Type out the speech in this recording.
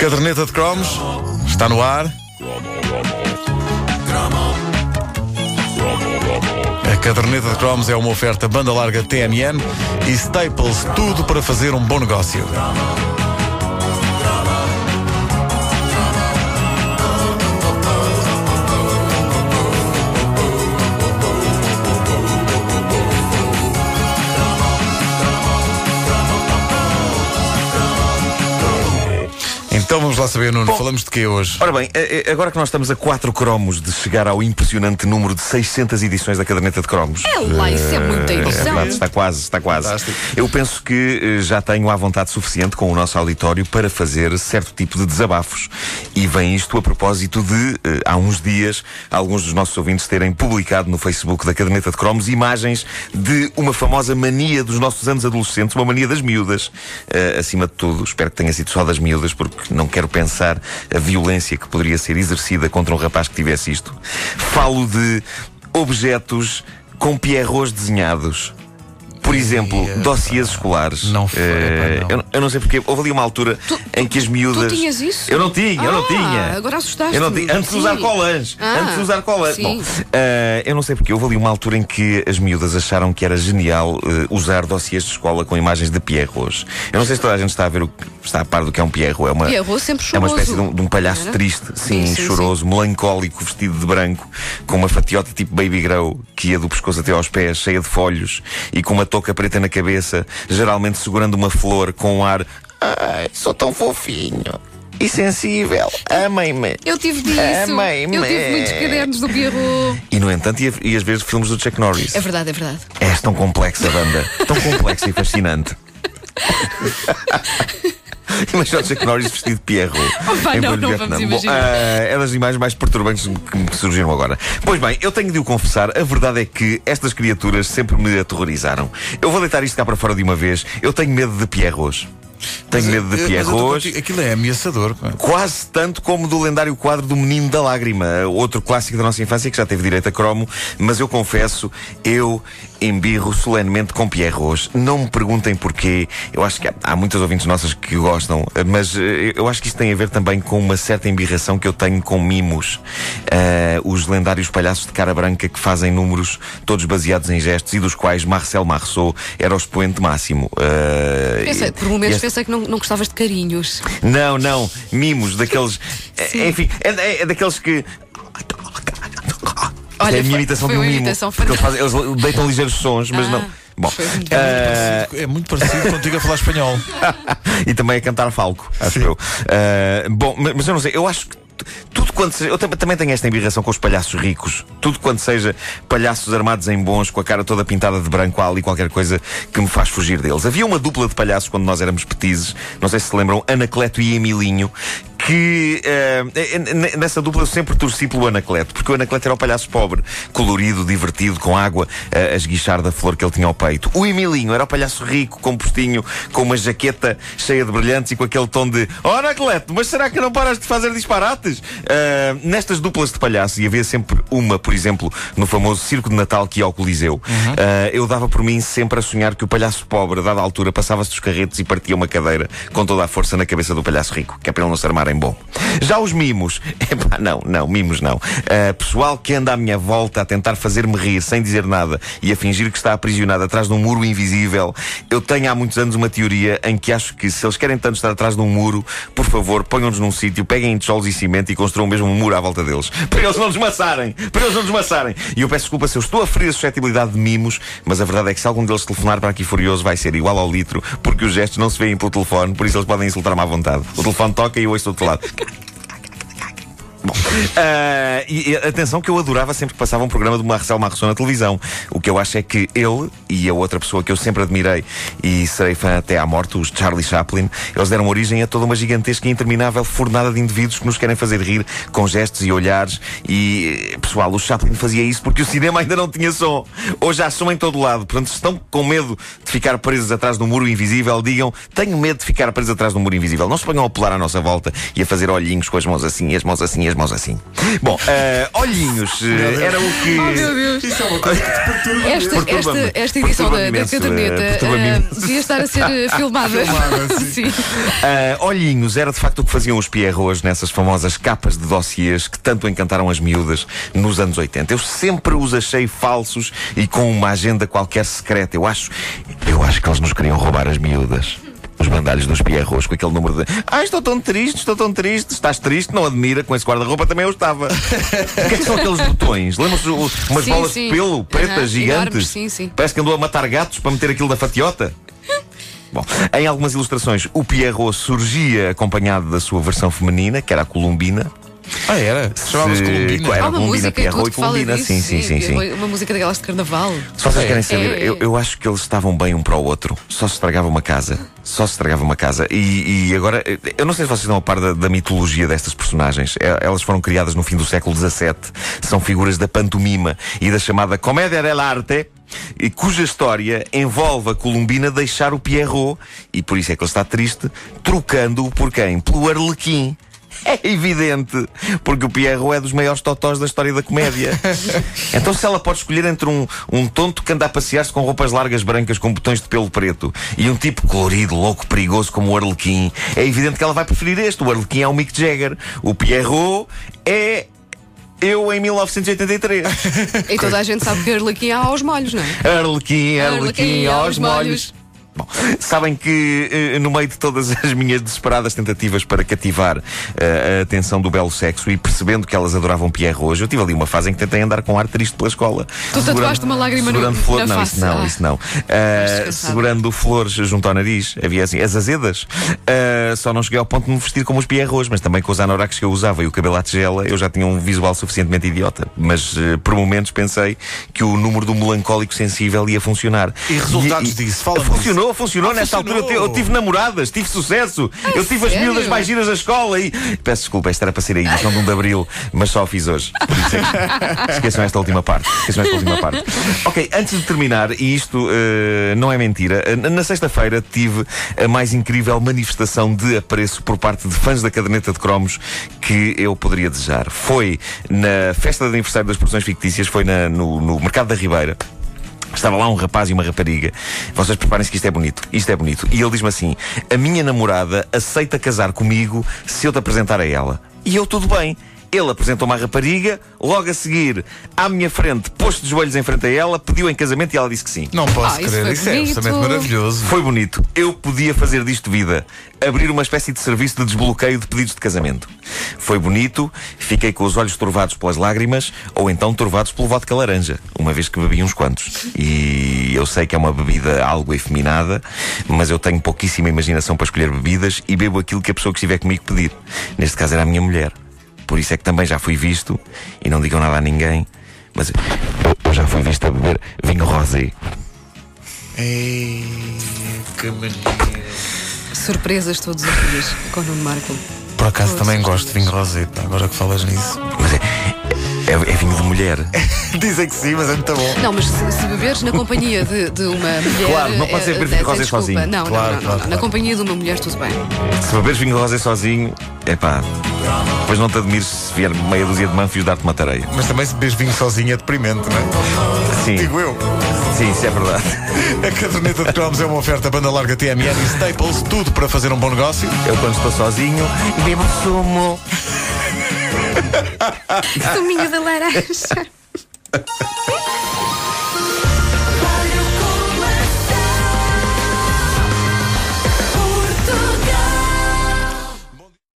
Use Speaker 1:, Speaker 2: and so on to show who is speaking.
Speaker 1: Caderneta de cromos está no ar. A caderneta de cromos é uma oferta banda larga TMN e Staples, tudo para fazer um bom negócio. Então vamos lá saber, Nuno,
Speaker 2: Bom,
Speaker 1: falamos de quê hoje?
Speaker 2: Ora bem, eh, eh, agora que nós estamos a quatro cromos de chegar ao impressionante número de 600 edições da caderneta de cromos.
Speaker 3: É lá, isso é muita
Speaker 2: É
Speaker 3: edição.
Speaker 2: verdade, está quase, está quase.
Speaker 1: Fantástico.
Speaker 2: Eu penso que eh, já tenho à vontade suficiente com o nosso auditório para fazer certo tipo de desabafos. E vem isto a propósito de, eh, há uns dias, alguns dos nossos ouvintes terem publicado no Facebook da Caderneta de Cromos imagens de uma famosa mania dos nossos anos adolescentes, uma mania das miúdas. Eh, acima de tudo, espero que tenha sido só das miúdas, porque não quero pensar a violência que poderia ser exercida contra um rapaz que tivesse isto. Falo de objetos com pierrots desenhados. Por exemplo, dossiês escolares.
Speaker 1: Não foi, epá, não.
Speaker 2: eu, eu não sei porque. Houve ali uma altura em que as miúdas.
Speaker 3: Tu tinhas isso?
Speaker 2: Eu não tinha, eu não
Speaker 3: Ah,
Speaker 2: tinha.
Speaker 3: agora assustaste-me.
Speaker 2: Eu não tinha. Antes de usar
Speaker 3: Sim.
Speaker 2: colãs.
Speaker 3: Ah,
Speaker 2: antes de usar colãs.
Speaker 3: sim.
Speaker 2: Bom, eh, eu não sei porque. Houve ali uma altura em que as miúdas acharam que era genial eh, usar dossiês de escola com imagens de pierrots. Eu não sei se toda a gente está a ver o que está a par do que é um pierrot. É uma,
Speaker 3: Pierrot sempre
Speaker 2: é uma
Speaker 3: choroso.
Speaker 2: espécie de um, de um palhaço
Speaker 3: Era?
Speaker 2: triste, sim,
Speaker 3: Sim, sim,
Speaker 2: choroso, melancólico, vestido de branco, com uma fatiota tipo baby grow, que ia do pescoço até aos pés, cheia de folhos, e com uma touca preta na cabeça, geralmente segurando uma flor com um ar. Ai, sou tão fofinho e sensível. Amem-me.
Speaker 3: Eu tive disso.
Speaker 2: Amei-me.
Speaker 3: Eu tive muitos cadernos do Pierrot.
Speaker 2: E no entanto, ia, ias ver filmes do Chuck Norris.
Speaker 3: É verdade, é verdade.
Speaker 2: És tão complexa, banda. Tão complexa e fascinante. Imagina o Chuck Norris vestido de Pierrot.
Speaker 3: Oh, pá,
Speaker 2: em
Speaker 3: não, não vamos
Speaker 2: Bom,
Speaker 3: imaginar.
Speaker 2: ah, é das imagens mais perturbantes que me surgiram agora. Pois bem, eu tenho de o confessar, a verdade é que estas criaturas sempre me aterrorizaram. Eu vou deitar isto cá para fora de uma vez. Eu tenho medo de Pierrots. Tenho medo de
Speaker 1: mas tô
Speaker 2: Pierrots.
Speaker 1: contigo, Aquilo é ameaçador. pá.
Speaker 2: Quase tanto como do lendário quadro do Menino da Lágrima, outro clássico da nossa infância que já teve direito a cromo, mas eu confesso, eu embirro solenemente com Pierrots. Não me perguntem porquê, eu acho que há, há muitas ouvintes nossas que gostam, mas eh, eu acho que isto tem a ver também com uma certa embirração que eu tenho com mimos. Eh, os lendários palhaços de cara branca que fazem números todos baseados em gestos e dos quais Marcel Marceau era o expoente máximo. Eh,
Speaker 3: Pensei, por momentos
Speaker 2: este-
Speaker 3: pensei que não, não gostavas de carinhos.
Speaker 2: não, não, mimos, daqueles. é, enfim, é, é- é daqueles que.
Speaker 3: Olha,
Speaker 2: é a minha imitação
Speaker 3: foi
Speaker 2: de um mimo. eles, fazem- eles deitam ligeiros sons, mas
Speaker 3: Ah,
Speaker 2: não. Bom,
Speaker 3: foi muito
Speaker 2: ah,
Speaker 1: É muito parecido contigo a falar espanhol.
Speaker 2: e também a cantar falco, acho
Speaker 1: Sim.
Speaker 2: eu. Ah, bom, mas, mas eu não sei, eu acho que tudo quanto seja. Eu tam- também tenho esta embirração com os palhaços ricos. Tudo quanto seja palhaços armados em bons, com a cara toda pintada de branco, há ali qualquer coisa que me faz fugir deles. Havia uma dupla de palhaços quando nós éramos petizes, não sei se se lembram, Anacleto e Emilinho. Que n- nessa dupla eu sempre torci pelo Anacleto, porque o Anacleto era o palhaço pobre, colorido, divertido, com água eh, a esguichar da flor que ele tinha ao peito. O Emilinho era o palhaço rico, compostinho, com uma jaqueta cheia de brilhantes e com aquele tom de Oh Anacleto, mas será que não paras de fazer disparates? Eh, nestas duplas de palhaços, e havia sempre uma, por exemplo, no famoso Circo de Natal que ia ao Coliseu, eh, eu dava por mim sempre a sonhar que o palhaço pobre, a dada altura, passava-se dos carretos e partia uma cadeira com toda a força na cabeça do palhaço rico, que é para ele não se armar em bom. Já os mimos, epá, não, não, mimos não. Eh, pessoal que anda à minha volta a tentar fazer-me rir sem dizer nada e a fingir que está aprisionado atrás de um muro invisível, eu tenho há muitos anos uma teoria em que acho que se eles querem tanto estar atrás de um muro, por favor, ponham-nos num sítio, peguem tijolos e cimento e construam mesmo um muro à volta deles. Para eles não desmaçarem! Para eles não desmaçarem! E eu peço desculpa se eu estou a ferir a suscetibilidade de mimos, mas a verdade é que se algum deles telefonar para aqui furioso vai ser igual ao litro, porque os gestos não se veem pelo telefone, por isso eles podem insultar-me à vontade. O telefone toca e eu ouço do outro lado. Bom, ah, e, atenção que eu adorava sempre que passava um programa do Marcel Marceau na televisão. O que eu acho é que ele e a outra pessoa que eu sempre admirei e serei fã até à morte, os Charlie Chaplin, eles deram origem a toda uma gigantesca e interminável fornada de indivíduos que nos querem fazer rir com gestos e olhares. E, pessoal, o Chaplin fazia isso porque o cinema ainda não tinha som. Hoje há som em todo lado. Portanto, se estão com medo de ficar presos atrás de um muro invisível, digam: tenho medo de ficar presos atrás de um muro invisível. Não se ponham a pular à nossa volta e a fazer olhinhos com as mãos assim, as mãos assim, as mãos assim. Bom, eh, olhinhos, eh, era o que.
Speaker 3: Oh, meu Deus.
Speaker 1: Isso é uma coisa que te perturba.
Speaker 3: Esta,
Speaker 2: Perturba-me.
Speaker 3: esta, esta edição da, da caderneta
Speaker 2: imenso.
Speaker 3: devia estar a ser filmada.
Speaker 1: Filmada, sim.
Speaker 2: Ah, olhinhos era de facto o que faziam os Pierrots nessas famosas capas de dossiês que tanto encantaram as miúdas nos anos 80. Eu sempre os achei falsos e com uma agenda qualquer secreta. Eu acho, eu acho que eles nos queriam roubar as miúdas. Os bandalhos dos Pierrots com aquele número de Ah, estou tão triste, estou tão triste. Estás triste? Não admira, com esse guarda-roupa também eu estava. o que é que são aqueles botões? Lembram-se umas
Speaker 3: Sim,
Speaker 2: bolas
Speaker 3: sim.
Speaker 2: de pelo pretas
Speaker 3: Aham,
Speaker 2: gigantes?
Speaker 3: enormes, sim, sim.
Speaker 2: Parece que andou a matar gatos para meter aquilo da fatiota. Bom, em algumas ilustrações, o Pierrot surgia acompanhado da sua versão feminina, que era a Columbina.
Speaker 1: Ah, era? Chamava-se
Speaker 2: Se-
Speaker 1: Columbina.
Speaker 2: Era
Speaker 3: Há uma
Speaker 2: Columbina,
Speaker 3: música
Speaker 2: Pierrot
Speaker 3: tudo
Speaker 2: e
Speaker 3: que fala disso.
Speaker 2: sim, sim, sim, sim.
Speaker 3: Uma música daquelas de carnaval.
Speaker 2: Se vocês
Speaker 1: É.
Speaker 2: querem saber,
Speaker 3: É.
Speaker 2: eu, eu acho que eles estavam bem um para o outro. Só se estragava uma casa. Só se estragava uma casa. E, e agora, eu não sei se vocês estão a par da, da mitologia destas personagens. É- Elas foram criadas no fim do século XVII. São figuras da pantomima e da chamada comédia dell'arte. E cuja história envolve a Columbina deixar o Pierrot, e por isso é que ele está triste, trocando-o por quem? Pelo Arlequim. É evidente, porque o Pierrot é dos maiores totós da história da comédia. então, se ela pode escolher entre um, um tonto que anda a passear-se com roupas largas brancas com botões de pelo preto e um tipo colorido, louco, perigoso como o Arlequim, é evidente que ela vai preferir este. O Arlequim é o Mick Jagger. O Pierrot é. Eu em 1983.
Speaker 3: E toda a gente sabe que Arlequim há aos molhos, não é?
Speaker 2: Arlequim, Arlequim, aos molhos. Bom, sabem que eh, no meio de todas as minhas desesperadas tentativas para cativar eh, a atenção do belo sexo e percebendo que elas adoravam Pierre hoje, eu tive ali uma fase em que tentei andar com ar triste pela escola.
Speaker 3: Tu tatuaste uma lágrima no-
Speaker 2: segurando flor,
Speaker 3: na
Speaker 2: não,
Speaker 3: face.
Speaker 2: isso não,
Speaker 3: Ah.
Speaker 2: isso não.
Speaker 3: Descansado.
Speaker 2: segurando flores junto ao nariz, havia assim, as azedas. Eh, só não cheguei ao ponto de me vestir como os Pierre hoje, mas também com os anoraks que eu usava e o cabelo à tigela, eu já tinha um visual suficientemente idiota. Mas por momentos pensei que o número do melancólico sensível ia funcionar.
Speaker 1: E resultados disso? Fala-me
Speaker 2: Funcionou, funcionou.
Speaker 1: Ah,
Speaker 2: Nesta
Speaker 1: funcionou.
Speaker 2: altura eu, eu tive namoradas, tive sucesso. eu tive as
Speaker 3: sério?
Speaker 2: miúdas mais giras da escola e. Peço desculpa, esta era para ser a edição de 1 de Abril, mas só a fiz hoje. É que... Esqueçam esta última parte. Esqueçam esta última parte. Ok, antes de terminar, e isto eh, não é mentira, eh, na sexta-feira tive a mais incrível manifestação de apreço por parte de fãs da caderneta de cromos que eu poderia desejar. Foi na festa de aniversário das produções fictícias, foi na- no, no Mercado da Ribeira. Estava lá um rapaz e uma rapariga. Vocês preparem-se que isto é bonito. Isto é bonito. E ele diz-me assim: A minha namorada aceita casar comigo se eu te apresentar a ela. E eu, tudo bem. Ele apresentou-me à rapariga, logo a seguir, à minha frente, pôs-se de joelhos em frente a ela, pediu em casamento e ela disse que sim.
Speaker 1: Não posso
Speaker 3: Ah, isso
Speaker 1: crer.
Speaker 3: foi
Speaker 1: Isso é
Speaker 3: bonito.
Speaker 1: absolutamente maravilhoso.
Speaker 2: Foi bonito. Eu podia fazer disto vida. Abrir uma espécie de serviço de desbloqueio de pedidos de casamento. Foi bonito. Fiquei com os olhos turvados pelas lágrimas ou então turvados pelo vodka laranja, uma vez que bebi uns quantos. E eu sei que é uma bebida algo efeminada, mas eu tenho pouquíssima imaginação para escolher bebidas e bebo aquilo que a pessoa que estiver comigo pedir. Neste caso era a minha mulher. Por isso é que também já fui visto, e não digam nada a ninguém, mas eu, já fui visto a beber vinho rosé.
Speaker 1: Ei, que maneiro.
Speaker 3: Surpresas todos os dias com o Nuno Marco.
Speaker 1: Por acaso
Speaker 3: Todos
Speaker 1: também
Speaker 3: os
Speaker 1: gosto de
Speaker 3: dias.
Speaker 1: vinho rosé, pá, agora que falas nisso.
Speaker 2: Mas é, é, é vinho de mulher.
Speaker 1: Dizem que sim, mas é muito bom.
Speaker 3: Não, mas se, se beberes na companhia de, de uma mulher.
Speaker 2: Claro, não pode ser
Speaker 3: eh,
Speaker 2: beber vinho
Speaker 3: eh,
Speaker 2: rosé sozinho.
Speaker 3: Não,
Speaker 1: Claro,
Speaker 3: não, não, não,
Speaker 1: claro,
Speaker 3: Na
Speaker 1: claro.
Speaker 3: companhia de uma mulher, tudo bem.
Speaker 2: Se beberes vinho rosé sozinho, é pá. Depois não te admires se vier meia dúzia de manfios dar-te uma tareia.
Speaker 1: Mas também se bebes vinho sozinho é deprimente, não é?
Speaker 2: Sim,
Speaker 1: Digo eu.
Speaker 2: sim, isso é verdade.
Speaker 1: A caderneta de cromos é uma oferta banda larga TMN e Staples, tudo para fazer um bom negócio.
Speaker 2: Eu quando estou sozinho, bebo sumo.
Speaker 3: Suminho de laranja.